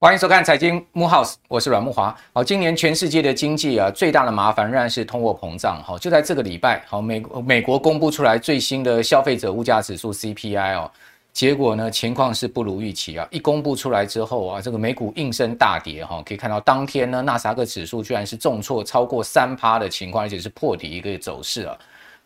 欢迎收看财经木 house，我是阮木华。好，今年全世界的经济啊，最大的麻烦仍然是通货膨胀。好，就在这个礼拜，好，美美国公布出来最新的消费者物价指数 CPI 哦，结果呢，情况是不如预期啊。一公布出来之后啊，这个美股应声大跌哈，可以看到当天呢，纳斯达克指数居然是重挫超过三趴的情况，而且是破底一个走势啊。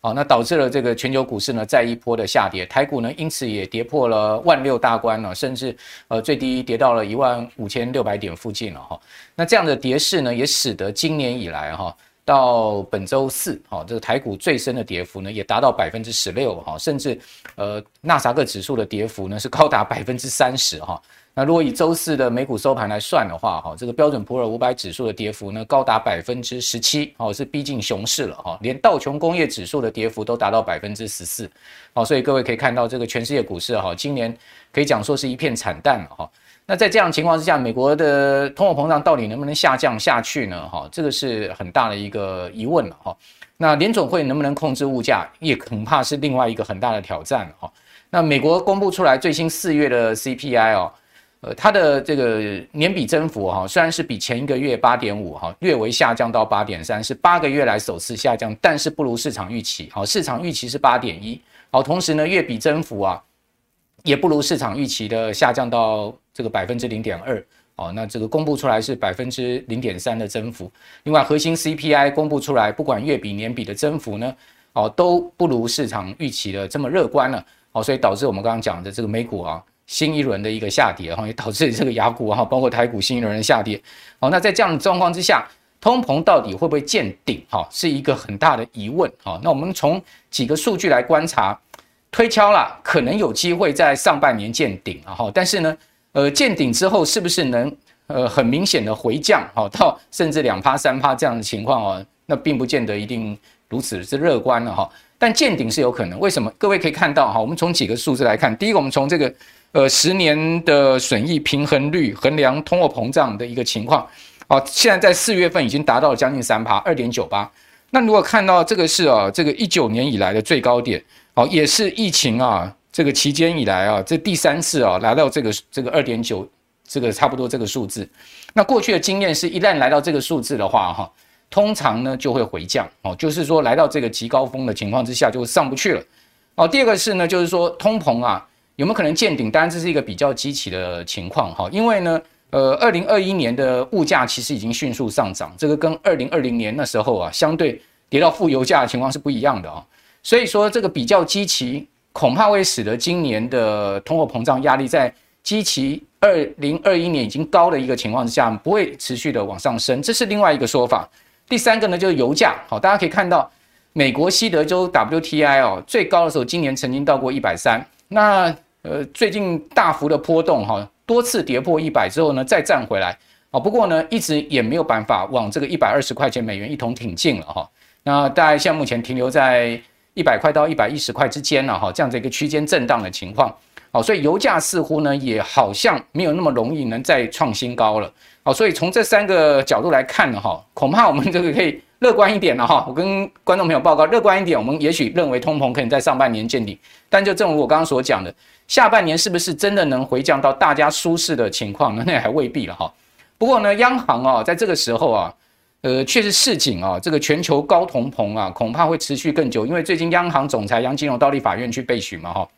好，那导致了这个全球股市呢再一波的下跌，台股呢因此也跌破了万六大关了，甚至呃最低跌到了一万五千六百点附近了哈。那这样的跌势呢，也使得今年以来哈到本周四哈这个台股最深的跌幅呢也达到百分之十六哈，甚至呃纳斯克指数的跌幅呢是高达百分之三十哈。那如果以周四的美股收盘来算的话，哈，这个标准普尔五百指数的跌幅呢，高达百分之十七，哦，是逼近熊市了，哈，连道琼工业指数的跌幅都达到百分之十四，好，所以各位可以看到，这个全世界股市，哈，今年可以讲说是一片惨淡了，哈。那在这样情况之下，美国的通货膨胀到底能不能下降下去呢？哈，这个是很大的一个疑问了，哈。那联总会能不能控制物价，也恐怕是另外一个很大的挑战，哈。那美国公布出来最新四月的 CPI 哦。呃，它的这个年比增幅哈，虽然是比前一个月八点五哈，略微下降到八点三，是八个月来首次下降，但是不如市场预期。好，市场预期是八点一。好，同时呢，月比增幅啊，也不如市场预期的下降到这个百分之零点二。哦，那这个公布出来是百分之零点三的增幅。另外，核心 CPI 公布出来，不管月比年比的增幅呢，哦，都不如市场预期的这么乐观了。哦，所以导致我们刚刚讲的这个美股啊。新一轮的一个下跌，哈，也导致这个雅股哈，包括台股新一轮的下跌。好，那在这样的状况之下，通膨到底会不会见顶？哈，是一个很大的疑问。哈，那我们从几个数据来观察，推敲了，可能有机会在上半年见顶啊。哈，但是呢，呃，见顶之后是不是能呃很明显的回降？哈，到甚至两趴三趴这样的情况哦，那并不见得一定如此之乐观了哈。但见顶是有可能。为什么？各位可以看到哈，我们从几个数字来看，第一个，我们从这个。呃，十年的损益平衡率衡量通货膨胀的一个情况，啊，现在在四月份已经达到了将近三趴，二点九八。那如果看到这个是啊，这个一九年以来的最高点，好，也是疫情啊这个期间以来啊，这第三次啊来到这个这个二点九，这个差不多这个数字。那过去的经验是一旦来到这个数字的话，哈，通常呢就会回降，哦，就是说来到这个极高峰的情况之下就上不去了。哦，第二个是呢，就是说通膨啊。有没有可能见顶？当然这是一个比较积极的情况哈，因为呢，呃，二零二一年的物价其实已经迅速上涨，这个跟二零二零年那时候啊，相对跌到负油价的情况是不一样的啊。所以说这个比较积极，恐怕会使得今年的通货膨胀压力在基期二零二一年已经高的一个情况之下，不会持续的往上升，这是另外一个说法。第三个呢，就是油价，好，大家可以看到美国西德州 WTI 哦，最高的时候今年曾经到过一百三。那呃，最近大幅的波动哈，多次跌破一百之后呢，再站回来啊。不过呢，一直也没有办法往这个一百二十块钱美元一桶挺进了哈。那大概现在目前停留在一百块到一百一十块之间了哈，这样的一个区间震荡的情况。好，所以油价似乎呢，也好像没有那么容易能再创新高了。好，所以从这三个角度来看呢，哈，恐怕我们这个可以。乐观一点了哈，我跟观众朋友报告，乐观一点，我们也许认为通膨可以在上半年见顶，但就正如我刚刚所讲的，下半年是不是真的能回降到大家舒适的情况呢？那还未必了哈。不过呢，央行啊，在这个时候啊，呃，确实示警啊，这个全球高通膨啊，恐怕会持续更久，因为最近央行总裁杨金龙到立法院去备询嘛哈，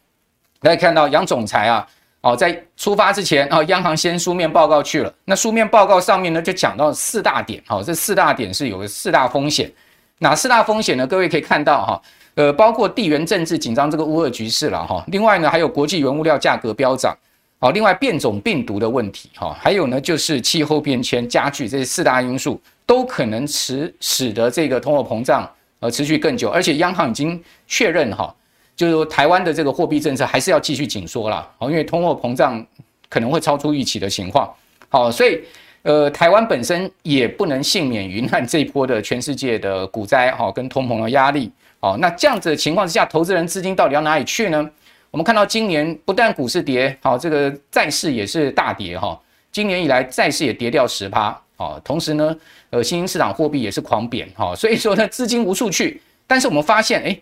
大家看到杨总裁啊。好，在出发之前啊，央行先书面报告去了。那书面报告上面呢，就讲到四大点。好，这四大点是有四大风险。哪四大风险呢？各位可以看到哈，呃，包括地缘政治紧张这个乌俄局势了哈。另外呢，还有国际原物料价格飙涨。好，另外变种病毒的问题哈，还有呢就是气候变迁加剧，这四大因素都可能使使得这个通货膨胀呃持续更久。而且央行已经确认哈。就是说，台湾的这个货币政策还是要继续紧缩啦，哦，因为通货膨胀可能会超出预期的情况，好，所以呃，台湾本身也不能幸免于难这一波的全世界的股灾，哈，跟通膨的压力，好，那这样子的情况之下，投资人资金到底要哪里去呢？我们看到今年不但股市跌，好，这个债市也是大跌，哈，今年以来债市也跌掉十趴，好，同时呢，呃，新兴市场货币也是狂贬，哈，所以说呢，资金无处去，但是我们发现，哎。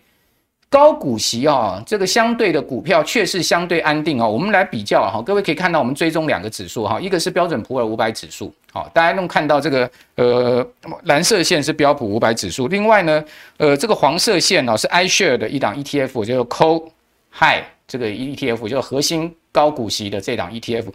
高股息啊，这个相对的股票确实相对安定啊。我们来比较哈，各位可以看到，我们追踪两个指数哈，一个是标准普尔五百指数，好，大家能看到这个呃蓝色线是标普五百指数，另外呢，呃这个黄色线呢是 iShare 的一档 ETF，叫做 Co High 这个 ETF，就是核心高股息的这档 ETF，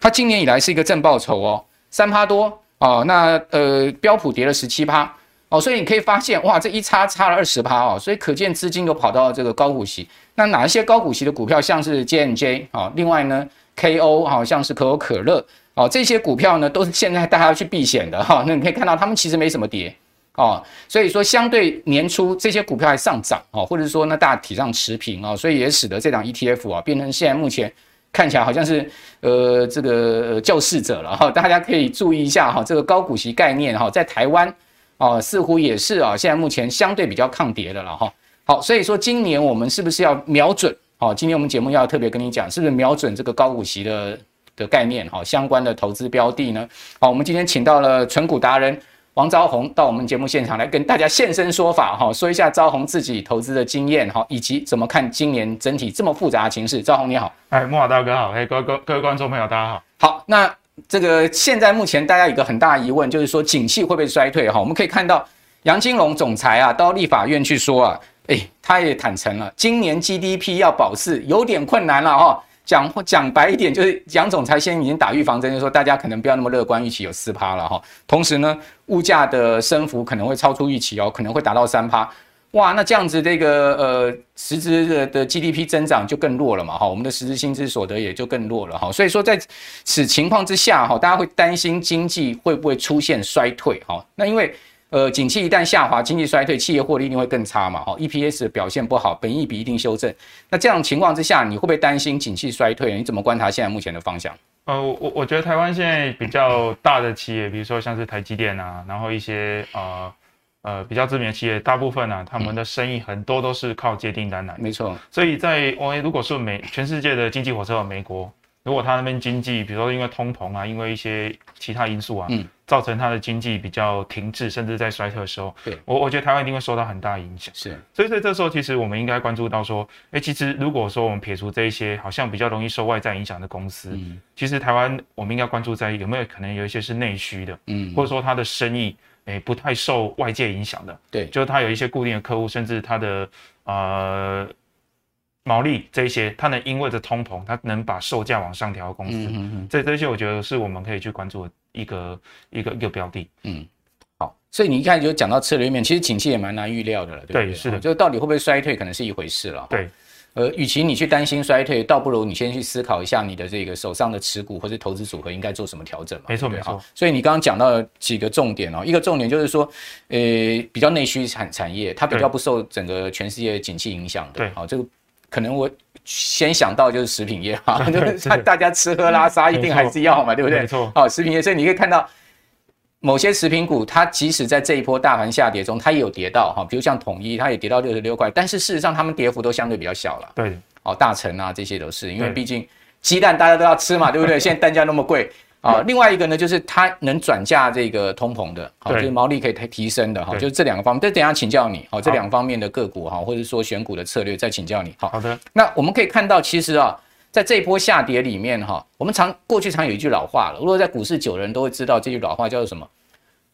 它今年以来是一个正报酬哦，三趴多哦，那呃标普跌了十七趴。哦，所以你可以发现，哇，这一差差了二十趴哦，所以可见资金都跑到这个高股息。那哪一些高股息的股票，像是 J&J 啊，另外呢，KO 好像是可口可乐哦，这些股票呢都是现在大家去避险的哈。那你可以看到，他们其实没什么跌哦，所以说相对年初这些股票还上涨哦，或者说呢大体上持平哦，所以也使得这档 ETF 啊变成现在目前看起来好像是呃这个救世者了哈。大家可以注意一下哈，这个高股息概念哈，在台湾。哦，似乎也是啊，现在目前相对比较抗跌的了哈。好，所以说今年我们是不是要瞄准？好，今天我们节目要特别跟你讲，是不是瞄准这个高股息的的概念？哈，相关的投资标的呢？好，我们今天请到了存股达人王昭宏到我们节目现场来跟大家现身说法哈，说一下昭宏自己投资的经验哈，以及怎么看今年整体这么复杂的情势。昭宏你好，哎，慕驊大哥好，哎，各位各各位观众朋友大家好。好，那。这个现在目前大家有一个很大的疑问，就是说景气会不会衰退？哈，我们可以看到杨金龙总裁啊，到立法院去说啊，诶，他也坦诚了，今年 GDP 要保四有点困难了哈。讲讲白一点，就是杨总裁先已经打预防针，就是说大家可能不要那么乐观，预期有四趴了哈。同时呢，物价的升幅可能会超出预期哦，可能会达到三趴。哇，那这样子这个呃实质的的 GDP 增长就更弱了嘛哈，我们的实质薪资所得也就更弱了哈，所以说在此情况之下哈，大家会担心经济会不会出现衰退哈？那因为呃景气一旦下滑，经济衰退，企业获利一定会更差嘛哈，EPS 表现不好，本益比一定修正。那这样情况之下，你会不会担心景气衰退？你怎么观察现在目前的方向？呃，我我觉得台湾现在比较大的企业，比如说像是台积电啊，然后一些呃。呃，比较知名的企业，大部分呢、啊，他们的生意很多都是靠接订单来的。没错，所以在我如果说美全世界的经济火车有美国，如果他那边经济，比如说因为通膨啊，因为一些其他因素啊，嗯，造成他的经济比较停滞，甚至在衰退的时候，对我我觉得台湾一定会受到很大影响。是，所以在这时候，其实我们应该关注到说，哎，其实如果说我们撇除这一些好像比较容易受外在影响的公司，嗯，其实台湾我们应该关注在有没有可能有一些是内需的，嗯，或者说它的生意。诶，不太受外界影响的，对，就是它有一些固定的客户，甚至它的呃毛利这一些，它能因为这通膨，它能把售价往上调的公司，嗯嗯嗯，这这些我觉得是我们可以去关注的一个一个一个标的，嗯，好，所以你一看就讲到策略面，其实景气也蛮难预料的了，对不对？对，是的，就到底会不会衰退，可能是一回事了，对。呃，与其你去担心衰退，倒不如你先去思考一下你的这个手上的持股或者投资组合应该做什么调整嘛。没错，没错。所以你刚刚讲到了几个重点哦，一个重点就是说，呃，比较内需产产业，它比较不受整个全世界景气影响的。对，好，这个可能我先想到就是食品业哈，就是大家吃喝拉撒一定还是要嘛，对不对？没错。好，食品业，所以你可以看到。某些食品股，它即使在这一波大盘下跌中，它也有跌到哈，比如像统一，它也跌到六十六块，但是事实上它们跌幅都相对比较小了。对，哦，大成啊，这些都是因为毕竟鸡蛋大家都要吃嘛，对不对？现在蛋价那么贵啊。另外一个呢，就是它能转嫁这个通膨的，好，就是毛利可以提提升的哈，就是这两个方面。但等一下请教你，好，这两方面的个股哈，或者说选股的策略再请教你。好，好的。那我们可以看到，其实啊，在这一波下跌里面哈，我们常过去常有一句老话了，如果在股市久的人都会知道这句老话叫做什么？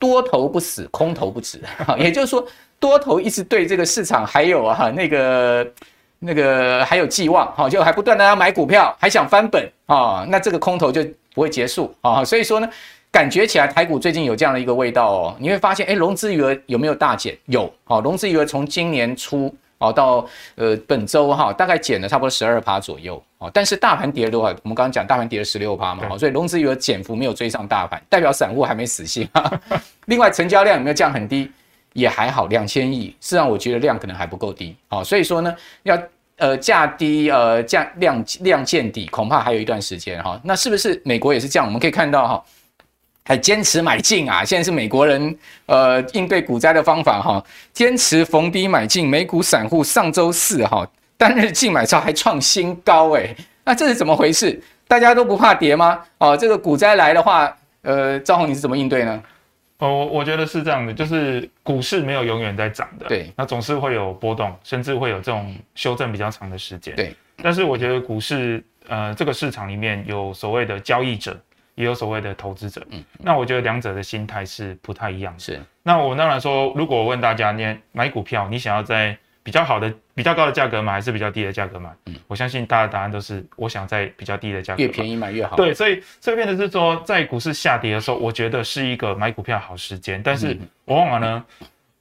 多头不死，空头不止，也就是说，多头一直对这个市场还有啊那个那个还有寄望，哈，就还不断的要买股票，还想翻本啊，那这个空头就不会结束啊，所以说呢，感觉起来台股最近有这样的一个味道哦，你会发现，哎，融资余额有没有大减？有，好，融资余额从今年初。哦，到呃本周哈，大概减了差不多十二趴左右哦，但是大盘跌了多少？我们刚刚讲大盘跌了十六趴嘛，好，所以融资余额减幅没有追上大盘，代表散户还没死心。另外，成交量有没有降很低？也还好，两千亿，事实上我觉得量可能还不够低，好，所以说呢，要呃价低呃降量量见底，恐怕还有一段时间哈。那是不是美国也是这样？我们可以看到哈。还坚持买进啊！现在是美国人呃应对股灾的方法哈，坚持逢低买进。美股散户上周四哈单日净买超还创新高诶，那这是怎么回事？大家都不怕跌吗？哦，这个股灾来的话，呃，赵红你是怎么应对呢？哦，我觉得是这样的，就是股市没有永远在涨的，对，那总是会有波动，甚至会有这种修正比较长的时间，对。但是我觉得股市，呃，这个市场里面有所谓的交易者，也有所谓的投资者，嗯，那我觉得两者的心态是不太一样的。是。那我当然说，如果我问大家，你买股票，你想要在比较好的、比较高的价格买，还是比较低的价格买？嗯，我相信大家的答案都是，我想在比较低的价格，越便宜买越好。对，所以这边的是说，在股市下跌的时候，我觉得是一个买股票好时间。但是我往往呢，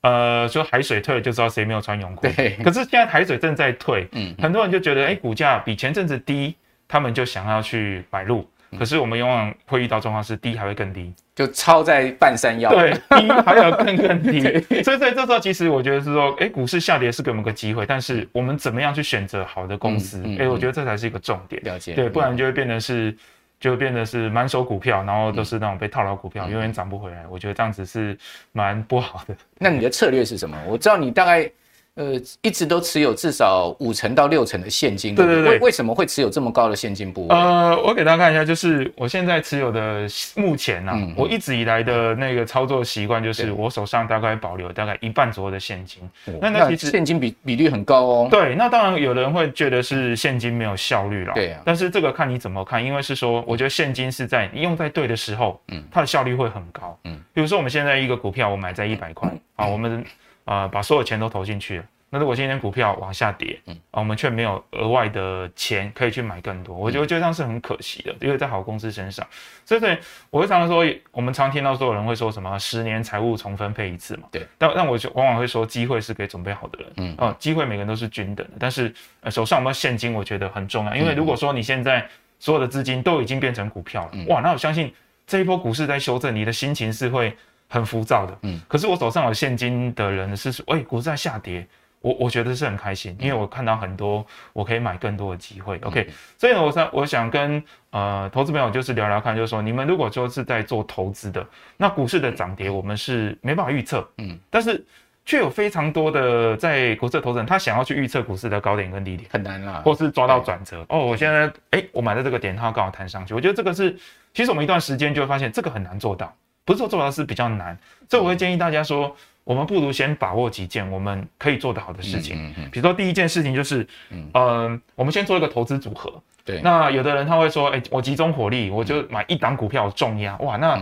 呃，说海水退了就知道谁没有穿泳裤。对。可是现在海水正在退，嗯，很多人就觉得，哎，股价比前阵子低，他们就想要去买入。可是我们往往会遇到状况是低还会更低，就超在半山腰。对，低还有更更低。所以在这时候，其实我觉得是说，哎，股市下跌是给我们个机会，但是我们怎么样去选择好的公司？哎，我觉得这才是一个重点。了解。对，不然就会变得是，就会变得是满手股票，然后都是那种被套牢股票，永远涨不回来。我觉得这样子是蛮不好的。那你的策略是什么？我知道你大概。呃，一直都持有至少五成到六成的现金，对对对。为为什么会持有这么高的现金部位？呃，我给大家看一下，就是我现在持有的目前呢、啊嗯，我一直以来的那个操作习惯就是，我手上大概保留大概一半左右的现金。那那其实现金比比率很高哦。对，那当然有人会觉得是现金没有效率了。对啊。但是这个看你怎么看，因为是说，我觉得现金是在你用在对的时候，嗯，它的效率会很高。嗯。比如说我们现在一个股票，我买在一百块，啊，我们啊把所有钱都投进去了。那如果今天股票往下跌，嗯，啊，我们却没有额外的钱可以去买更多，我觉得这样是很可惜的，因为在好公司身上，所以，所以我会常常说，我们常听到所有人会说什么十年财务重分配一次嘛，对，但但我就往往会说，机会是给准备好的人，嗯，啊，机会每个人都是均等的，但是呃手上有没有现金，我觉得很重要，因为如果说你现在所有的资金都已经变成股票了，哇，那我相信这一波股市在修正，你的心情是会很浮躁的，嗯，可是我手上有现金的人是说，哎，股市在下跌。我我觉得是很开心，因为我看到很多我可以买更多的机会。OK，所以呢，我想我想跟呃投资朋友就是聊聊看，就是说你们如果说是在做投资的，那股市的涨跌我们是没办法预测，嗯，但是却有非常多的在股市的投资人，他想要去预测股市的高点跟低点，很难啦，或是抓到转折。哦，我现在哎，我买的这个点，它刚好弹上去，我觉得这个是，其实我们一段时间就会发现这个很难做到，不是说做到是比较难，所以我会建议大家说。我们不如先把握几件我们可以做得好的事情。嗯嗯，比如说第一件事情就是，嗯、呃，我们先做一个投资组合。对。那有的人他会说，哎，我集中火力，我就买一档股票重压，哇，那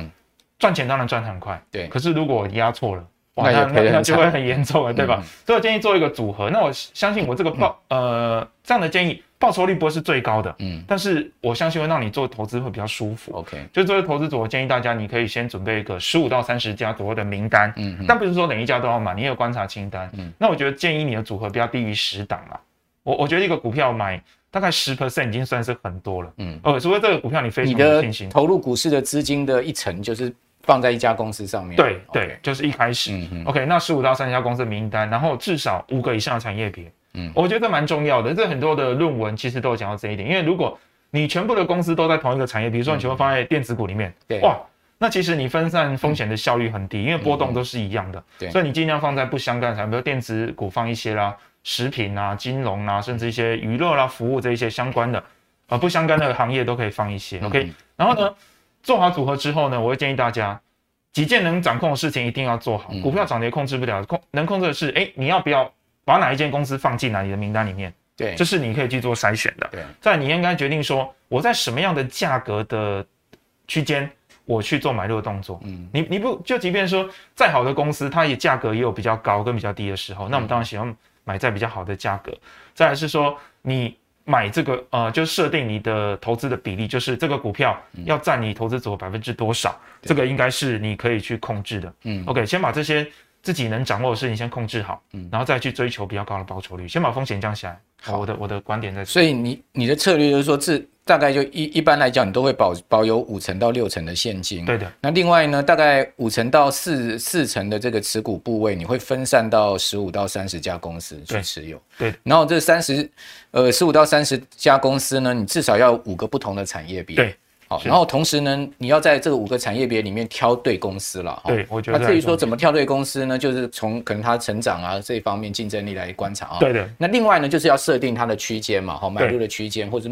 赚钱当然赚很快。对。可是如果压错了，哇，那那那就会很严重了，对吧？嗯、所以我建议做一个组合。那我相信我这个报，呃，这样的建议。报酬率不会是最高的，嗯，但是我相信会让你做投资会比较舒服。OK，就作为投资者，我建议大家，你可以先准备一个十五到三十家左右的名单，嗯，但不是说每一家都要买，你也有观察清单，嗯，那我觉得建议你的组合不要低于十档了。我我觉得一个股票买大概十 percent 已经算是很多了，嗯，呃，除非这个股票你非常有信心，投入股市的资金的一成就是放在一家公司上面，对对，就是一开始，嗯 OK，那十五到三十家公司名单，然后至少五个以上的产业别。嗯，我觉得这蛮重要的。这很多的论文其实都有讲到这一点。因为如果你全部的公司都在同一个产业，比如说你全部放在电子股里面，对，哇，那其实你分散风险的效率很低，因为波动都是一样的。对，所以你尽量放在不相干的产业，比如电子股放一些啦，食品啊、金融啊，甚至一些娱乐啦、服务这一些相关的，啊，不相干的行业都可以放一些。OK，然后呢，做好组合之后呢，我会建议大家几件能掌控的事情一定要做好。股票涨跌控制不了，控能控制的是，哎，你要不要？把哪一间公司放进来你的名单里面？对，这是你可以去做筛选的。对，在你应该决定说，我在什么样的价格的区间，我去做买入的动作。嗯，你你不就即便说再好的公司，它也价格也有比较高跟比较低的时候，那我们当然喜欢买在比较好的价格。再来是说，你买这个呃，就设定你的投资的比例，就是这个股票要占你投资组合百分之多少，这个应该是你可以去控制的。嗯，OK，先把这些。自己能掌握的事情先控制好，嗯，然后再去追求比较高的报酬率，先把风险降下来。好，我的我的观点在这。所以你你的策略就是说，这大概就一一般来讲，你都会保保有五成到六成的现金。对的。那另外呢，大概五成到四四成的这个持股部位，你会分散到十五到三十家公司去持有。对。然后这三十呃十五到三十家公司呢，你至少要五个不同的产业别。对。好，然后同时呢，你要在这个五个产业别里面挑对公司了。对，我觉得。那至于说怎么挑对公司呢？就是从可能它成长啊这一方面竞争力来观察啊。对的。那另外呢，就是要设定它的区间嘛，好，买入的区间或者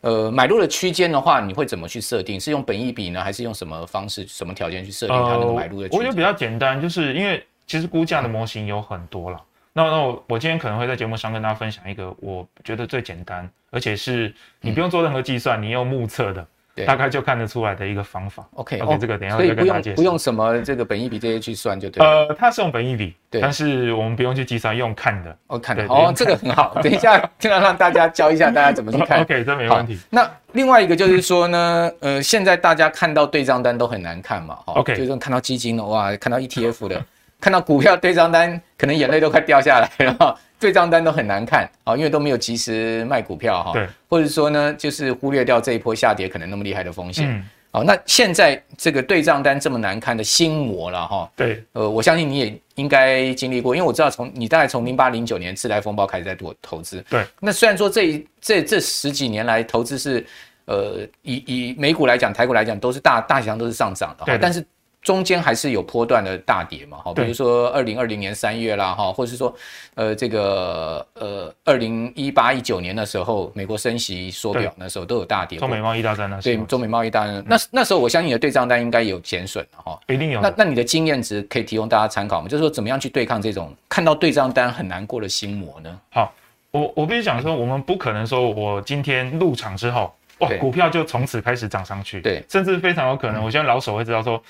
呃买入的区间的话，你会怎么去设定？是用本益比呢，还是用什么方式、什么条件去设定它那个买入的区间？我觉得比较简单，就是因为其实估价的模型有很多了。那那我我今天可能会在节目上跟大家分享一个我觉得最简单，而且是你不用做任何计算，你用目测的。大概就看得出来的一个方法。OK，OK，这个等一下再跟大家介绍。不用什么这个本益比这些去算就对了。呃，它是用本益比，对，但是我们不用去计算，用看的。哦，看的。哦，这个很好。等一下，尽量让大家教一下大家怎么去看。OK，这没问题。那另外一个就是说呢，呃，现在大家看到对账单都很难看嘛。OK，就是看到基金的哇，看到 ETF 的，看到股票对账单，可能眼泪都快掉下来了。对账单都很难看啊，因为都没有及时卖股票哈，对，或者说呢，就是忽略掉这一波下跌可能那么厉害的风险。嗯，好，那现在这个对账单这么难看的心魔了哈，对，呃，我相信你也应该经历过，因为我知道从你大概从零八零九年次贷风暴开始在做投资，对，那虽然说这这这十几年来投资是呃以以美股来讲，台股来讲都是大大体上都是上涨的，对，但是。中间还是有波段的大跌嘛，哈，比如说二零二零年三月啦，哈，或者是说，呃，这个呃二零一八一九年的时候，美国升息缩表那时候都有大跌。中美贸易大战那时候。对，中美贸易大战，嗯、那那时候我相信你的对账单应该有减损了哈，一定有。那那你的经验值可以提供大家参考吗？就是说怎么样去对抗这种看到对账单很难过的心魔呢？好，我我必须讲说，我们不可能说我今天入场之后，哇，股票就从此开始涨上去，对，甚至非常有可能，我现在老手会知道说。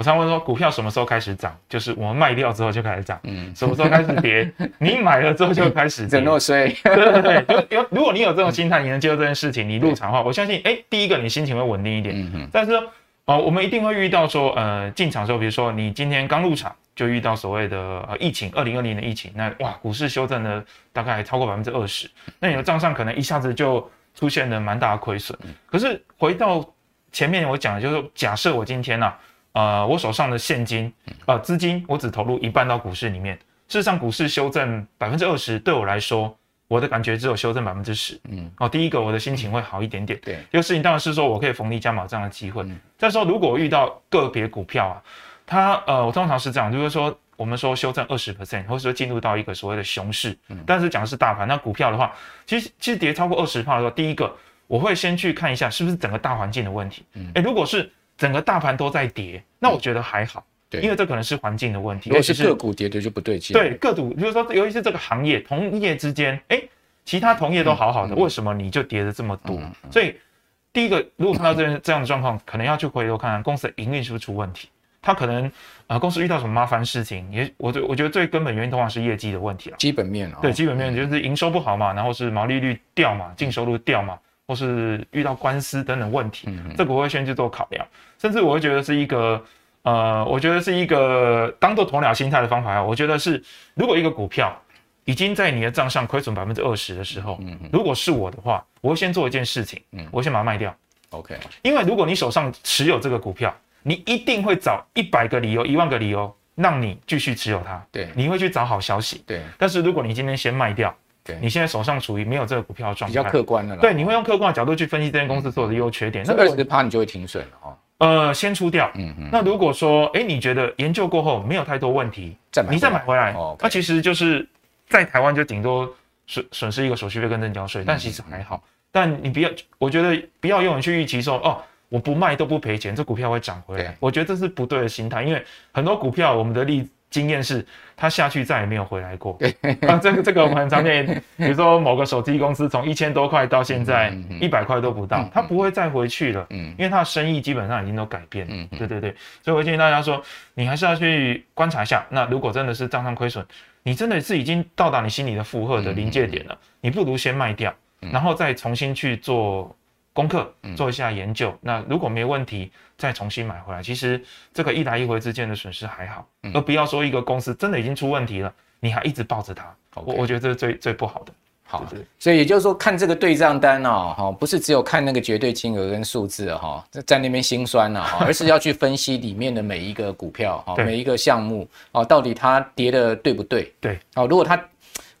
我常问说，股票什么时候开始涨？就是我们卖掉之后就开始涨。嗯，什么时候开始跌？你买了之后就开始跌。怎么衰？对对对，有如果你有这种心态，你能接受这件事情，你入场的话，我相信，哎，第一个你心情会稳定一点。嗯嗯。但是说，哦，我们一定会遇到说，呃，进场的时候，比如说你今天刚入场就遇到所谓的呃疫情，二零二零的疫情，那哇，股市修正了大概超过百分之二十，那你的账上可能一下子就出现了蛮大的亏损。可是回到前面我讲的就是，假设我今天呢、啊。呃，我手上的现金，呃，资金，我只投入一半到股市里面。事实上，股市修正百分之二十，对我来说，我的感觉只有修正百分之十。嗯，哦，第一个，我的心情会好一点点。对，这个事情当然是说我可以逢低加码这样的机会。再说，如果遇到个别股票啊，它呃，我通常是这样，就是说，我们说修正二十 percent，或者说进入到一个所谓的熊市，但是讲的是大盘。那股票的话，其实其实跌超过二十趴的时候，第一个我会先去看一下是不是整个大环境的问题。嗯，哎，如果是。整个大盘都在跌，那我觉得还好，对，因为这可能是环境的问题。如果是个股跌的就不对劲。对，个股，比如说，尤其是这个行业同业之间，哎，其他同业都好好的，为什么你就跌的这么多？所以，第一个，如果看到这这样的状况，可能要去回头看看公司的营运是不是出问题。他可能呃，公司遇到什么麻烦事情？也，我我觉得最根本原因通常是业绩的问题了。基本面啊，对，基本面就是营收不好嘛，然后是毛利率掉嘛，净收入掉嘛。或是遇到官司等等问题，这个我会先去做考量，甚至我会觉得是一个，呃，我觉得是一个当做鸵鸟心态的方法。我觉得是，如果一个股票已经在你的账上亏损百分之二十的时候，嗯如果是我的话，我会先做一件事情，嗯我会先把它卖掉。OK，因为如果你手上持有这个股票，你一定会找一百个理由、一万个理由让你继续持有它。对，你会去找好消息。对，但是如果你今天先卖掉。你现在手上处于没有这个股票的状态，比较客观的了。对，你会用客观的角度去分析这间公司所有的优缺点。那二十趴你就会停损了哦。呃，先出掉。嗯嗯。那如果说，哎，你觉得研究过后没有太多问题，再买，你再买回来，那其实就是在台湾就顶多损损失一个手续费跟证交税，但其实还好。但你不要，我觉得不要用你去预期说，哦，我不卖都不赔钱，这股票会涨回来。我觉得这是不对的心态，因为很多股票我们的例子。经验是，他下去再也没有回来过。啊，这个这个我们很常见，比如说某个手机公司从一千多块到现在一百块都不到，他不会再回去了。嗯，因为他的生意基本上已经都改变。嗯，对对对，所以我建议大家说，你还是要去观察一下。那如果真的是账上亏损，你真的是已经到达你心里的负荷的临界点了，你不如先卖掉，然后再重新去做。功课做一下研究，那如果没问题，再重新买回来。其实这个一来一回之间的损失还好，而不要说一个公司真的已经出问题了，你还一直抱着它，我我觉得这是最最不好的。好，所以也就是说，看这个对账单哦，哈，不是只有看那个绝对金额跟数字哈，在那边心酸了哈，而是要去分析里面的每一个股票哈，每一个项目哦，到底它跌的对不对？对，哦，如果它。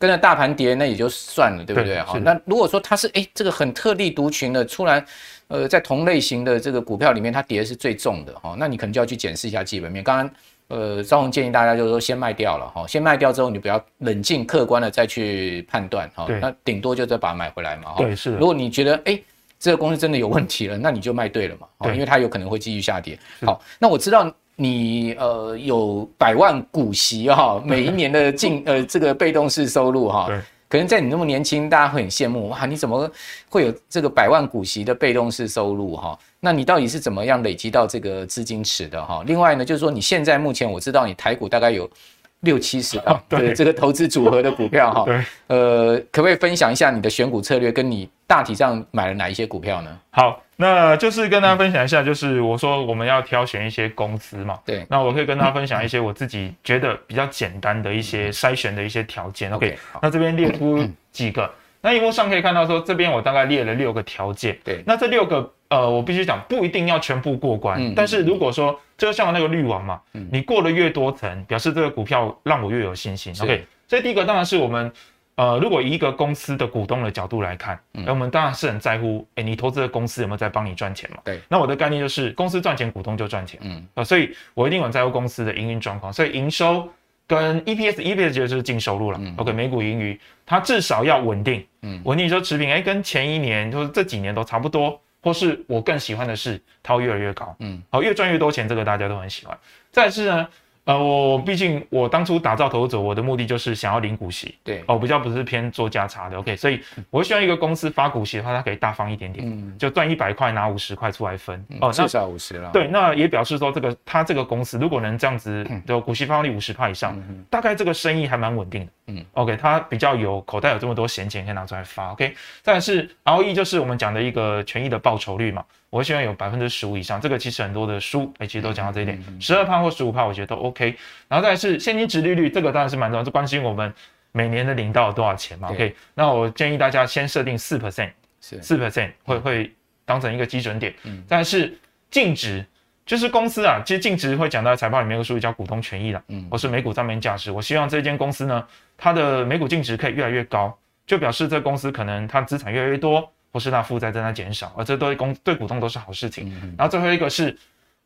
跟着大盘跌，那也就算了，对不对？好，那如果说它是哎，这个很特立独群的，突然呃，在同类型的这个股票里面，它跌的是最重的哈，那你可能就要去检视一下基本面。刚刚呃，赵宏建议大家就是说先卖掉了哈，先卖掉之后，你不要冷静客观的再去判断哈，那顶多就再把它买回来嘛。对，是。如果你觉得哎，这个公司真的有问题了，那你就卖对了嘛，对，因为它有可能会继续下跌。好，那我知道。你呃有百万股息哈，每一年的进 呃这个被动式收入哈，可能在你那么年轻，大家会很羡慕哇，你怎么会有这个百万股息的被动式收入哈？那你到底是怎么样累积到这个资金池的哈？另外呢，就是说你现在目前我知道你台股大概有六七十档 对这个投资组合的股票哈，呃，可不可以分享一下你的选股策略，跟你大体上买了哪一些股票呢？好。那就是跟大家分享一下，就是我说我们要挑选一些公司嘛，对。那我可以跟大家分享一些我自己觉得比较简单的一些筛选的一些条件。OK，那这边列出几个。那荧幕上可以看到说，这边我大概列了六个条件。对。那这六个呃，我必须讲不一定要全部过关，但是如果说就像那个滤网嘛，你过了越多层，表示这个股票让我越有信心。OK，所以第一个当然是我们。呃，如果以一个公司的股东的角度来看，嗯，我们当然是很在乎，哎，你投资的公司有没有在帮你赚钱嘛？对。那我的概念就是，公司赚钱，股东就赚钱。嗯。啊，所以我一定很在乎公司的营运状况。所以营收跟 EPS，EPS 就是净收入了。嗯。OK，每股盈余，它至少要稳定。嗯。稳定说持平，哎，跟前一年就是这几年都差不多，或是我更喜欢的是，它会越来越高。嗯。好，越赚越多钱，这个大家都很喜欢。再来是呢。呃，我毕竟我当初打造投资者，我的目的就是想要领股息，对，哦，比较不是偏做价差的，OK，所以我希望一个公司发股息的话，它可以大方一点点，嗯，就赚一百块拿五十块出来分，嗯、哦，至少五十了，对，那也表示说这个他这个公司如果能这样子的股息发放率五十块以上，嗯，大概这个生意还蛮稳定的，嗯，OK，它比较有口袋有这么多闲钱可以拿出来发，OK，但是 ROE 就是我们讲的一个权益的报酬率嘛。我希望有百分之十五以上，这个其实很多的书哎、欸，其实都讲到这一点，十二趴或十五趴，我觉得都 OK。然后再来是现金值利率，这个当然是蛮重要，这关心我们每年的领到多少钱嘛。OK，那我建议大家先设定四 percent，是四 percent 会会当成一个基准点。嗯，但是净值，就是公司啊，其实净值会讲到财报里面有个术语叫股东权益啦，嗯，或是每股账面价值。我希望这间公司呢，它的每股净值可以越来越高，就表示这公司可能它资产越来越多。或是那负债正在减少，而这对公对股东都是好事情。然后最后一个是，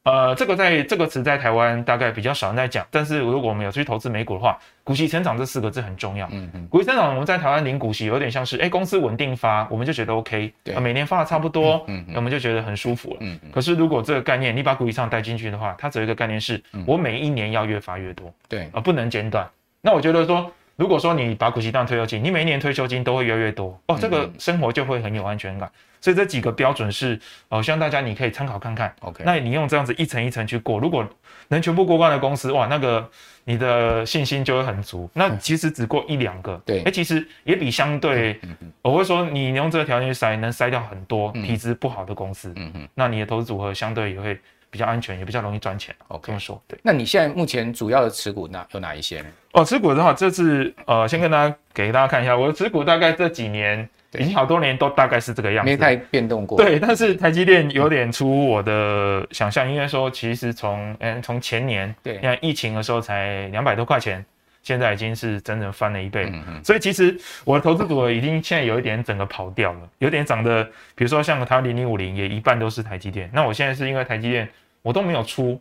呃，这个在这个词在台湾大概比较少人在讲，但是如果我们有去投资美股的话，股息成长这四个字很重要。嗯嗯，股息成长我们在台湾领股息有点像是，哎，公司稳定发，我们就觉得 OK，对，每年发的差不多，嗯，我们就觉得很舒服了。嗯，可是如果这个概念你把股息上带进去的话，它只有一个概念是，我每一年要越发越多，对，而不能间断。那我觉得说。如果说你把股息当退休金，你每一年退休金都会越来越多哦，这个生活就会很有安全感。所以这几个标准是哦，希望大家你可以参考看看。OK，那你用这样子一层一层去过，如果能全部过关的公司，哇，那个你的信心就会很足。那其实只过一两个，对，哎，其实也比相对，我会说你用这个条件去筛，能筛掉很多体质不好的公司。嗯嗯，那你的投资组合相对也会比较安全，也比较容易赚钱。OK，这么说，对。那你现在目前主要的持股哪有哪一些呢？哦，持股的话，这次呃，先跟大家给大家看一下，我的持股大概这几年已经好多年都大概是这个样子，没太变动过。对，但是台积电有点出乎我的想象，应该说其实从嗯从前年对，因为疫情的时候才两百多块钱，现在已经是整整翻了一倍。嗯嗯。所以其实我的投资组合已经现在有一点整个跑掉了，有点涨的，比如说像台湾零零五零也一半都是台积电。那我现在是因为台积电我都没有出。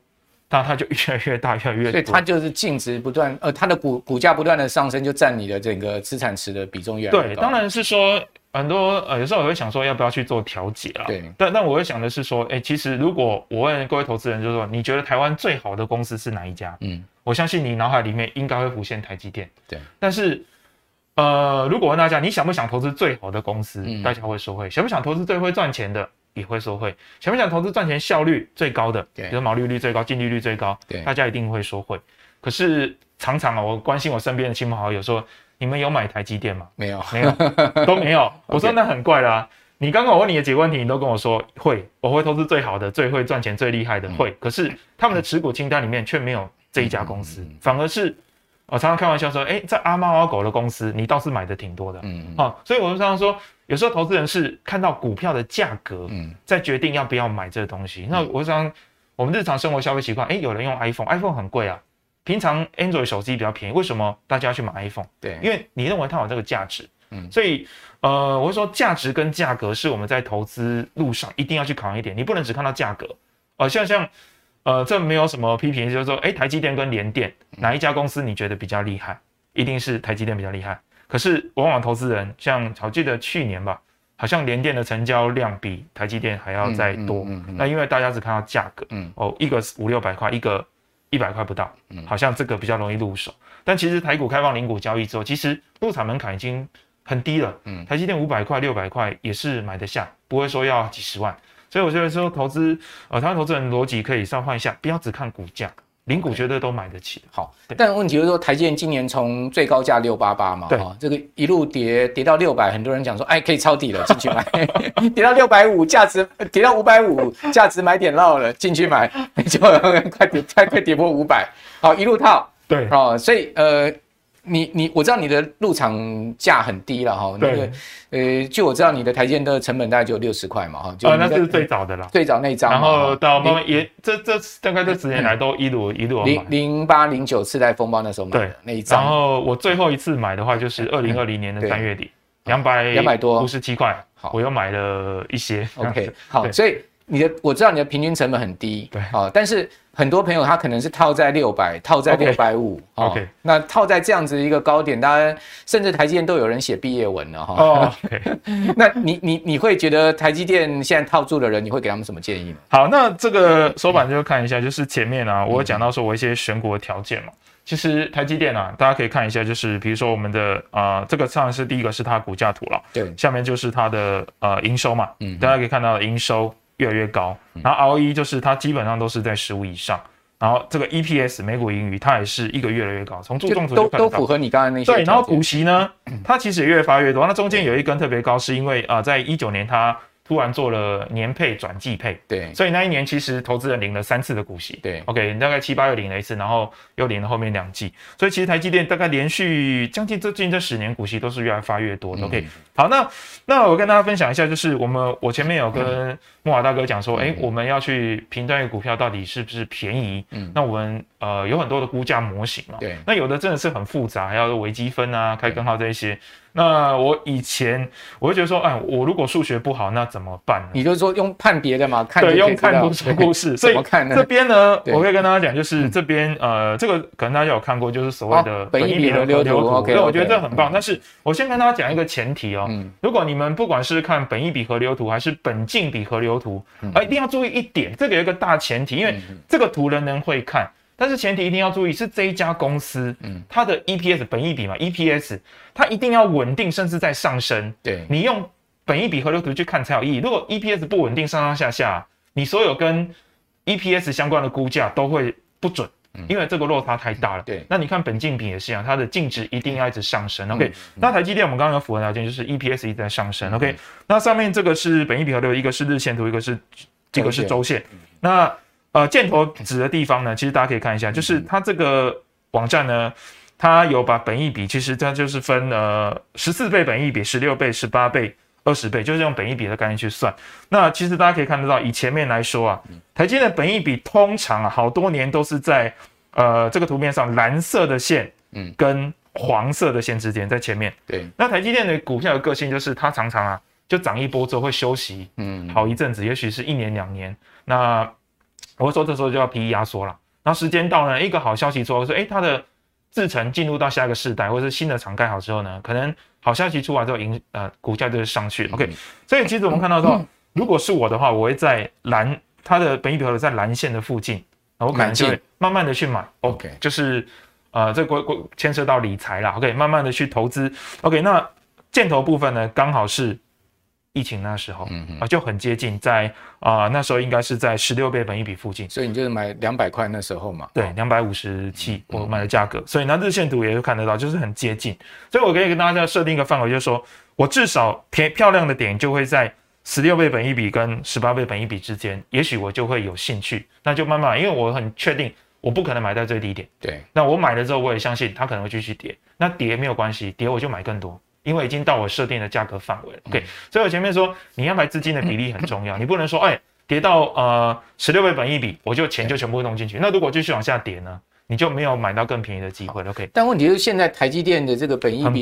那它就越来越大，越来越大，所以它就是净值不断，呃，它的股股价不断的上升，就占你的整个资产池的比重越来越高。对，当然是说很多，呃，有时候我会想说要不要去做调节啊。对，但但我会想的是说，哎、欸，其实如果我问各位投资人，就是说你觉得台湾最好的公司是哪一家？嗯，我相信你脑海里面应该会浮现台积电。对，但是，呃，如果问大家你想不想投资最好的公司，嗯、大家会说会，想不想投资最会赚钱的？也会说会，想不想投资赚钱效率最高的，比如毛利率最高、净利率最高，对，大家一定会说会。可是常常啊，我关心我身边的亲朋好友说，你们有买台积电吗？没有，没有，都没有。我说那很怪啦、啊。你刚刚我问你的几个问题，你都跟我说会，我会投资最好的、最会赚钱、最厉害的，会。可是他们的持股清单里面却没有这一家公司，反而是我常常开玩笑说，哎，在阿猫阿狗的公司，你倒是买的挺多的，嗯嗯。好，所以我就常常说。有时候投资人是看到股票的价格，嗯，再决定要不要买这个东西。嗯、那我想，我们日常生活消费习惯，哎，有人用 iPhone，iPhone 很贵啊。平常 Android 手机比较便宜，为什么大家要去买 iPhone？对，因为你认为它有这个价值。嗯，所以呃，我会说价值跟价格是我们在投资路上一定要去考量一点，你不能只看到价格。呃，像像呃，这没有什么批评，就是说，哎，台积电跟联电哪一家公司你觉得比较厉害？一定是台积电比较厉害。可是往往投资人像我记得去年吧。好像联电的成交量比台积电还要再多，嗯嗯嗯、那因为大家只看到价格，嗯、哦，一个五六百块，一个一百块不到，嗯、好像这个比较容易入手。但其实台股开放零股交易之后，其实入场门槛已经很低了，嗯、台积电五百块、六百块也是买得下，不会说要几十万。所以我觉得说投资，呃，台湾投资人逻辑可以稍换一下，不要只看股价。零股绝对都买得起。好，但问题就是说，台积电今年从最高价六八八嘛，对，这个一路跌跌到六百，很多人讲说，哎，可以抄底了，进去买。跌到六百五，价值跌到五百五，价值买点落了，进去买，就快跌，快快跌破五百，好，一路套。对，哦，所以呃。你你我知道你的入场价很低了哈，那个呃，据我知道你的台积电的成本大概就六十块嘛哈，啊，那是最早的了，最早那一张，然后到慢慢也这这大概这十年来都一路一路零零八零九次贷风暴那时候买的那一张，然后我最后一次买的话就是二零二零年的三月底，两百两百多。五十七块，好，我又买了一些，OK，好，所以你的我知道你的平均成本很低，对，好，但是。很多朋友他可能是套在六百，套在六百五，OK，那套在这样子一个高点，当然甚至台积电都有人写毕业文了哈。哦，OK，那你你你会觉得台积电现在套住的人，你会给他们什么建议呢？好，那这个手板就看一下，就是前面啊，我讲到说我一些选股的条件嘛。其实台积电啊，大家可以看一下，就是比如说我们的啊、呃，这个上是第一个是它股价图了，对，下面就是它的呃营收嘛，嗯，大家可以看到营收。越来越高，然后 ROE 就是它基本上都是在十五以上，然后这个 EPS 每股盈余它也是一个越来越高，从柱状图都都符合你刚才那些。对，然后股息呢，它其实也越发越多，那中间有一根特别高，是因为啊、呃，在一九年它。突然做了年配转季配，对，所以那一年其实投资人领了三次的股息，对，OK，大概七八月领了一次，然后又领了后面两季，所以其实台积电大概连续将近最近这十年股息都是越来发越多的，OK，好，那那我跟大家分享一下，就是我们我前面有跟慕驊大哥讲说，哎，我们要去评断一个股票到底是不是便宜，嗯，那我们呃有很多的估价模型嘛，对，那有的真的是很复杂，还要微积分啊，开根号这一些。那我以前我会觉得说，哎，我如果数学不好，那怎么办呢？你就是说用判别的嘛，看对，用看图说故事。所以看这边呢，我可以跟大家讲，就是这边呃，这个可能大家有看过，就是所谓的本益比河流图。OK，我觉得这很棒。但是我先跟大家讲一个前提哦，如果你们不管是看本益比河流图还是本净比河流图，啊，一定要注意一点，这个有一个大前提，因为这个图人人会看。但是前提一定要注意，是这一家公司，嗯，它的 EPS 本益比嘛，EPS 它一定要稳定，甚至在上升。对，你用本益比和流图去看才有意义。如果 EPS 不稳定，上上下下，你所有跟 EPS 相关的估价都会不准，因为这个落差太大了。对，那你看本净比也是一样，它的净值一定要一直上升。OK，那台积电我们刚刚有符合条件，就是 EPS 一直在上升。OK，那上面这个是本益比河流，一个是日线图，一个是这个是周线。那呃，箭头指的地方呢，其实大家可以看一下，就是它这个网站呢，它有把本益比，其实它就是分呃十四倍本益比、十六倍、十八倍、二十倍，就是用本益比的概念去算。那其实大家可以看得到，以前面来说啊，台积电的本益比通常啊，好多年都是在呃这个图片上蓝色的线，嗯，跟黄色的线之间，在前面。对。那台积电的股票的个性就是，它常常啊就涨一波之后会休息，嗯，好一阵子，也许是一年两年。那我会说这时候就要 PE 压缩了，然后时间到了，一个好消息出来说，哎，它的制成进入到下一个世代，或者是新的厂盖好之后呢，可能好消息出来之后，盈呃股价就是上去了。OK，所以其实我们看到说，如果是我的话，我会在蓝它的本益比在蓝线的附近，我可能就会慢慢的去买。OK，就是呃这个牵涉到理财啦。OK，慢慢的去投资。OK，那箭头部分呢，刚好是。疫情那时候，嗯嗯啊，就很接近在，在、呃、啊那时候应该是在十六倍本一比附近，所以你就是买两百块那时候嘛，对，两百五十七我买的价格，所以那日线图也会看得到，就是很接近，所以我可以跟大家设定一个范围，就是说我至少偏漂亮的点就会在十六倍本一比跟十八倍本一比之间，也许我就会有兴趣，那就慢慢，因为我很确定我不可能买在最低点，对，那我买了之后我也相信它可能会继续跌，那跌没有关系，跌我就买更多。因为已经到我设定的价格范围了，OK，、嗯、所以我前面说你安排资金的比例很重要，嗯、你不能说哎跌到呃十六倍本益比，我就钱就全部弄进去，那如果继续往下跌呢，你就没有买到更便宜的机会了，OK。但问题是现在台积电的这个本益比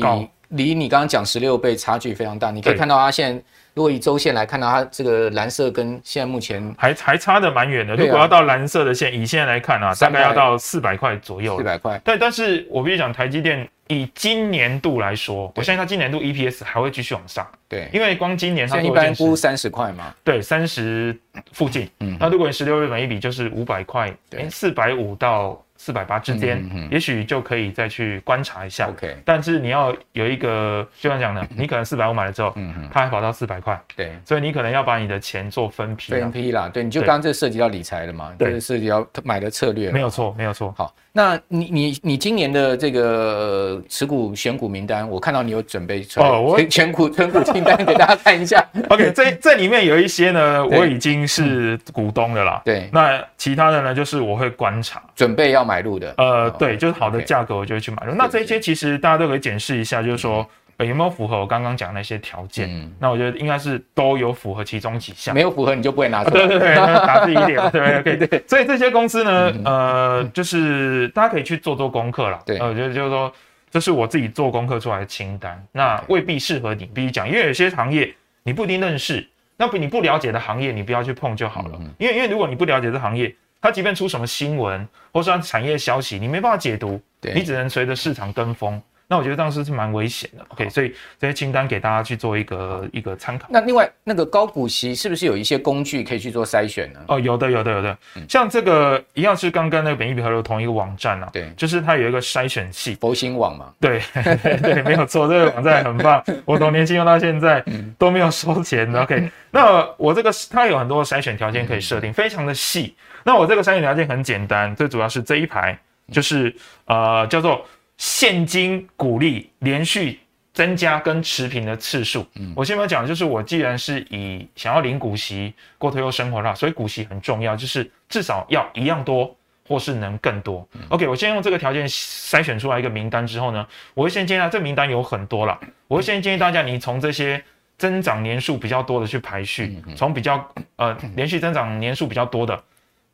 离你刚刚讲十六倍差距非常大。你可以看到它现在，如果以周线来看到它这个蓝色跟现在目前还还差的蛮远的。如果要到蓝色的线，以现在来看啊，大概要到四百块左右。四百块。但但是我必须讲，台积电以今年度来说，我相信它今年度 EPS 还会继续往上。对，因为光今年它一般估三十块嘛。对，三十附近。嗯。那如果你十六倍本一比就是五百块，哎，四百五到。四百八之间，也许就可以再去观察一下。OK，但是你要有一个，就像讲的，你可能四百五买了之后，它还跑到四百块，对，所以你可能要把你的钱做分批，分批啦。对，你就刚刚这涉及到理财了嘛，对，涉及到买的策略，没有错，没有错。好，那你你你今年的这个持股选股名单，我看到你有准备哦，我选股选股清单给大家看一下。OK，这这里面有一些呢，我已经是股东的啦，对，那其他的呢，就是我会观察，准备要买入的，呃。对，就是好的价格，我就会去买入。那这些其实大家都可以检视一下，就是说有没有符合我刚刚讲那些条件。那我觉得应该是都有符合其中几项。没有符合你就不会拿出来。对对对，打自己一点。对。对。所以这些公司呢，呃，就是大家可以去做做功课啦。对，我觉得就是说，这是我自己做功课出来的清单。那未必适合你，必须讲，因为有些行业你不一定认识，那不你不了解的行业，你不要去碰就好了。因为因为如果你不了解这行业，它即便出什么新闻，或是它产业消息，你没办法解读，你只能随着市场跟风。那我觉得当时是蛮危险的。OK，所以这些清单给大家去做一个一个参考。那另外那个高股息是不是有一些工具可以去做筛选呢？哦，有的，有的，有的。嗯、像这个一样是刚刚那个本益比和同一个网站啊。对，就是它有一个筛选器，佛心网嘛。对 对，没有错，这个网站很棒。我从年轻用到现在都没有收钱的。OK，那我这个它有很多筛选条件可以设定，嗯、非常的细。那我这个筛选条件很简单，最主要是这一排就是呃叫做现金股利连续增加跟持平的次数。嗯，我先没有讲，就是我既然是以想要领股息过退休生活啦，所以股息很重要，就是至少要一样多，或是能更多。嗯、OK，我先用这个条件筛选出来一个名单之后呢，我会先建议，这个名单有很多了，我会先建议大家，你从这些增长年数比较多的去排序，从比较呃连续增长年数比较多的。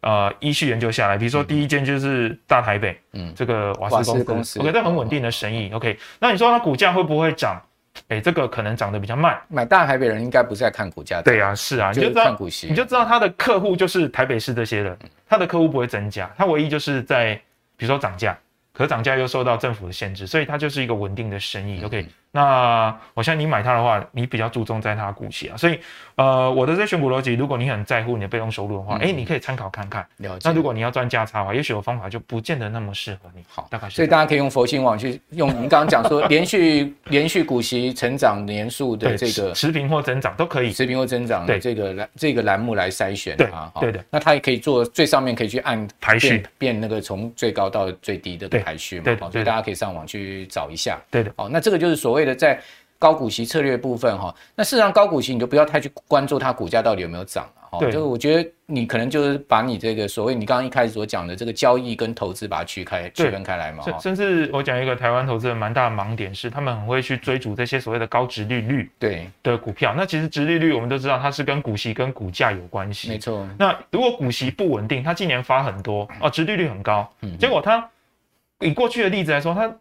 呃，依序研究下来，比如说第一间就是大台北，嗯，这个瓦斯公司，OK，这很稳定的生意，OK。那你说它股价会不会涨？哎，这个可能涨得比较慢。买大台北人应该不是在看股价，对啊，是啊，你就知道看股息，你就知道他的客户就是台北市这些人，他的客户不会增加，他唯一就是在比如说涨价。可涨价又受到政府的限制，所以它就是一个稳定的生意。OK，那我相信你买它的话，你比较注重在它的股息啊。所以，呃，我的这选股逻辑，如果你很在乎你的被动收入的话，哎、嗯，你可以参考看看。了解。那如果你要赚价差的话，也许有方法就不见得那么适合你。好，大概是。所以大家可以用佛心网去用您刚刚讲说 连续连续股息成长年数的这个持平或增长都可以，持平或增长的这个栏这个栏目来筛选。对啊，对的。那它也可以做最上面可以去按排序变那个从最高到最低的排序嘛。对，所以大家可以上网去找一下。对的。好，那这个就是所谓的在高股息策略部分哈。那事实上高股息你就不要太去关注它股价到底有没有涨了哈。对。就是我觉得你可能就是把你这个所谓你刚刚一开始所讲的这个交易跟投资把它区开区分开来嘛。甚至我讲一个台湾投资人蛮大的盲点是，他们很会去追逐这些所谓的高殖利率对的股票。那其实殖利率我们都知道它是跟股息跟股价有关系。没错。那如果股息不稳定，它今年发很多哦，殖利率很高，结果它。以过去的例子来说，它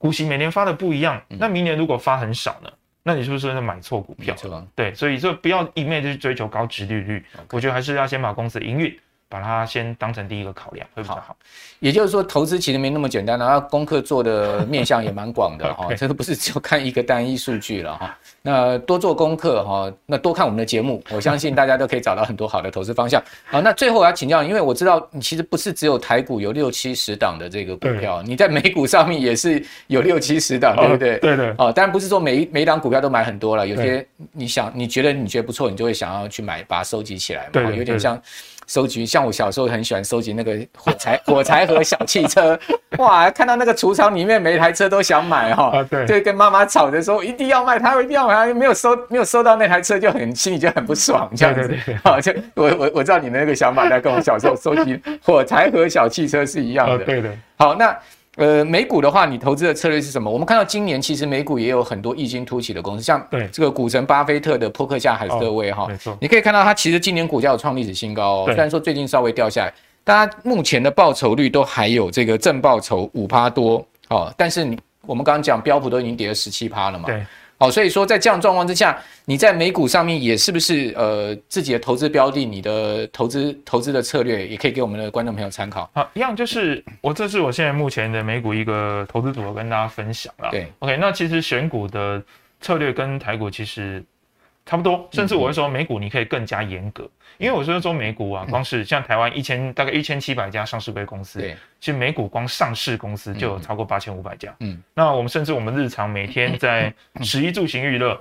股息每年发的不一样，那明年如果发很少呢？那你是不是在买错股票？错，对，所以就不要一昧的去追求高殖利率，我觉得还是要先把公司营运。把它先当成第一个考量会比较好，也就是说，投资其实没那么简单，然后功课做的面向也蛮广的 哈，这个不是只有看一个单一数据了哈。那多做功课哈，那多看我们的节目，我相信大家都可以找到很多好的投资方向。好，那最后我要请教，因为我知道你其实不是只有台股有六七十档的这个股票，你在美股上面也是有六七十档，对不对？对对。哦，当然不是说每一每档股票都买很多了，有些你想你觉得你觉得不错，你就会想要去买，把它收集起来嘛，对，有点像。收集像我小时候很喜欢收集那个火柴火柴盒小汽车，哇！看到那个橱窗里面每一台车都想买哈、哦，对，就跟妈妈吵着说一定要买它，一定要买它，没有收没有收到那台车就很心里就很不爽这样子，对对对，好，就我我我知道你的那个想法，但跟我小时候收集火柴盒小汽车是一样的，对的。好，那。呃，美股的话，你投资的策略是什么？我们看到今年其实美股也有很多异军突起的公司，像对这个股神巴菲特的波克夏海瑟威哈，没错，你可以看到它其实今年股价有创历史新高哦，虽然说最近稍微掉下来，大家目前的报酬率都还有这个正报酬五趴多哦，但是你我们刚刚讲标普都已经跌了十七趴了嘛。对。好，所以说在这样状况之下，你在美股上面也是不是呃自己的投资标的，你的投资投资的策略也可以给我们的观众朋友参考。好，一样就是我这是我现在目前的美股一个投资组合跟大家分享了。对，OK，那其实选股的策略跟台股其实差不多，甚至我会说美股你可以更加严格。因为我说说美股啊，光是像台湾一千大概一千七百家上市柜公司，对，其实美股光上市公司就有超过八千五百家。嗯，那我们甚至我们日常每天 在食衣住行娱乐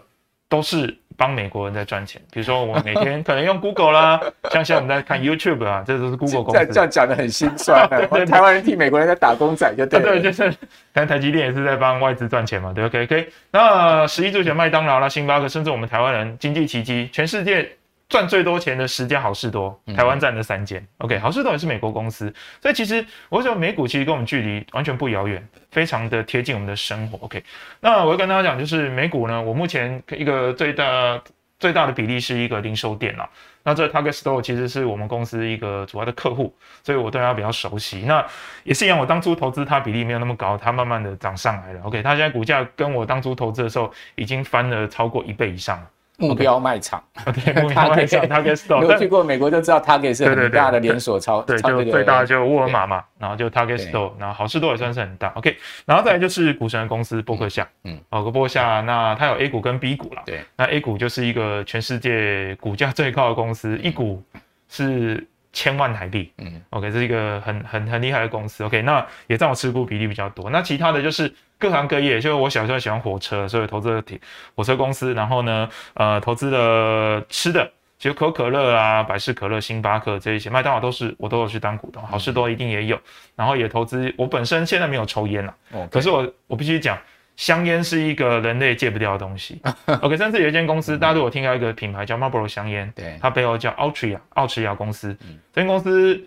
都是帮美国人在赚钱。比如说我们每天可能用 Google 啦，像现在我们在看 YouTube 啊，这都是 Google 公司。这样讲的很心酸。对对，台湾人替美国人在打工仔就对。对，就是，但台积电也是在帮外资赚钱嘛，对，OK OK。那食衣住行，麦当劳啦、星巴克，甚至我们台湾人经济奇迹，全世界。赚最多钱的十家好事多，台湾占了三间。OK，好事多也是美国公司，所以其实我觉得美股其实跟我们距离完全不遥远，非常的贴近我们的生活。OK，那我会跟大家讲，就是美股呢，我目前一个最大最大的比例是一个零售店啦。那这 Target Store 其实是我们公司一个主要的客户，所以我对它比较熟悉。那也是一样，我当初投资它比例没有那么高，它慢慢的涨上来了。OK，它现在股价跟我当初投资的时候已经翻了超过一倍以上了。目标卖场。对，目标卖场，Target Store。有去过美国就知道，Target 是很大的连锁超，对，就最大的就沃尔玛嘛，然后就 Target Store，然后好事多也算是很大，OK。然后再来就是股神的公司波克夏，嗯，哦，个波克夏，那它有 A 股跟 B 股啦，对，那 A 股就是一个全世界股价最高的公司，一股是千万台币，嗯，OK，这是一个很很很厉害的公司，OK。那也占我持股比例比较多，那其他的就是。各行各业，就是我小时候喜欢火车，所以投资了铁火车公司。然后呢，呃，投资了吃的，其实可口可乐啊、百事可乐、星巴克这一些，麦当劳都是我都有去当股东，好事多一定也有。然后也投资，我本身现在没有抽烟了.可是我我必须讲，香烟是一个人类戒不掉的东西。OK，上次有一间公司，大家都有听到一个品牌叫 Marlboro 香烟，对，它背后叫 Altria 奥驰亚公司。嗯、这间公司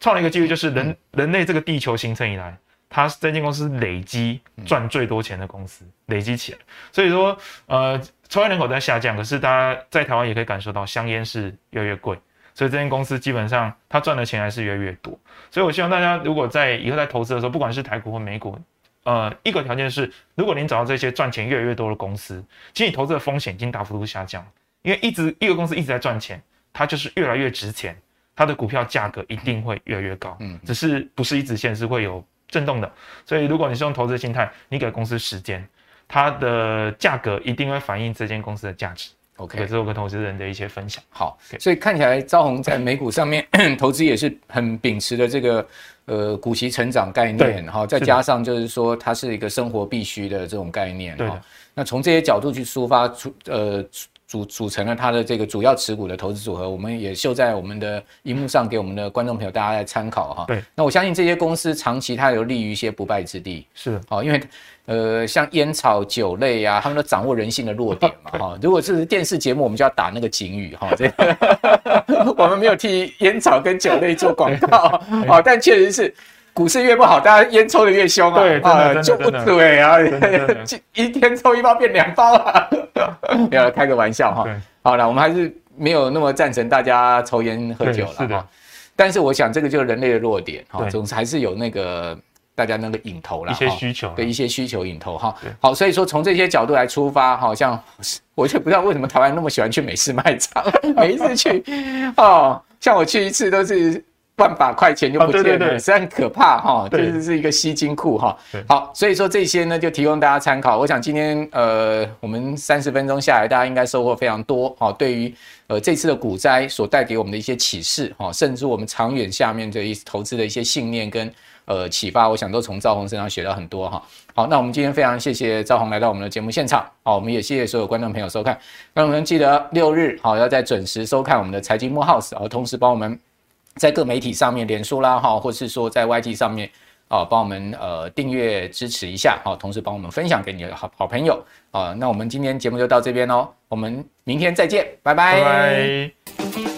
创了一个记录，就是人、嗯、人类这个地球形成以来。它这间公司累积赚最多钱的公司，累积起来，所以说，呃，抽烟人口在下降，可是大家在台湾也可以感受到香烟是越来越贵，所以这间公司基本上它赚的钱还是越来越多。所以我希望大家如果在以后在投资的时候，不管是台股或美股，呃，一个条件是，如果您找到这些赚钱越来越多的公司，其实你投资的风险已经大幅度下降，因为一直一个公司一直在赚钱，它就是越来越值钱，它的股票价格一定会越来越高，嗯，只是不是一直线，是会有。震动的，所以如果你是用投资心态，你给公司时间，它的价格一定会反映这间公司的价值。OK，这是我跟投资人的一些分享。好.所以看起来昭鋐在美股上面投资也是很秉持的这个呃股息成长概念，哈，再加上就是说它是一个生活必须的这种概念，哈。那从这些角度去抒发出呃。组组成了它的这个主要持股的投资组合，我们也秀在我们的荧幕上，给我们的观众朋友大家来参考哈。对，那我相信这些公司长期它有利于一些不败之地。是，哦，因为呃，像烟草酒类呀、啊，他们都掌握人性的弱点嘛 哈。如果是电视节目，我们就要打那个警语哈。这个 我们没有替烟草跟酒类做广告，哦，但确实是。股市越不好，大家烟抽的越凶啊！对，啊，就不对啊，一天抽一包变两包啊！没有，开个玩笑哈。好了，我们还是没有那么赞成大家抽烟喝酒了哈。但是我想，这个就是人类的弱点哈，总是还是有那个大家那个瘾头啦，一些需求，对一些需求瘾头哈。好，所以说从这些角度来出发，好像 我就不知道为什么台湾那么喜欢去美式卖场，每一次去哦，像我去一次都是。万把块钱就不见了，哦、对对对，实在很可怕哈，就是是一个吸金库哈。好，所以说这些呢就提供大家参考。我想今天呃，我们三十分钟下来，大家应该收获非常多哈。对于呃这次的股灾所带给我们的一些启示哈，甚至我们长远下面的一投资的一些信念跟呃启发，我想都从昭鋐身上学到很多哈。好，那我们今天非常谢谢昭鋐来到我们的节目现场。好，我们也谢谢所有观众朋友收看。那我们记得六日好要再准时收看我们的财经幕 House，然后同时帮我们。在各媒体上面，脸书啦哈，或是说在 YT 上面，啊，帮我们呃订阅支持一下，好，同时帮我们分享给你的好好朋友啊。那我们今天节目就到这边喽，我们明天再见，拜拜。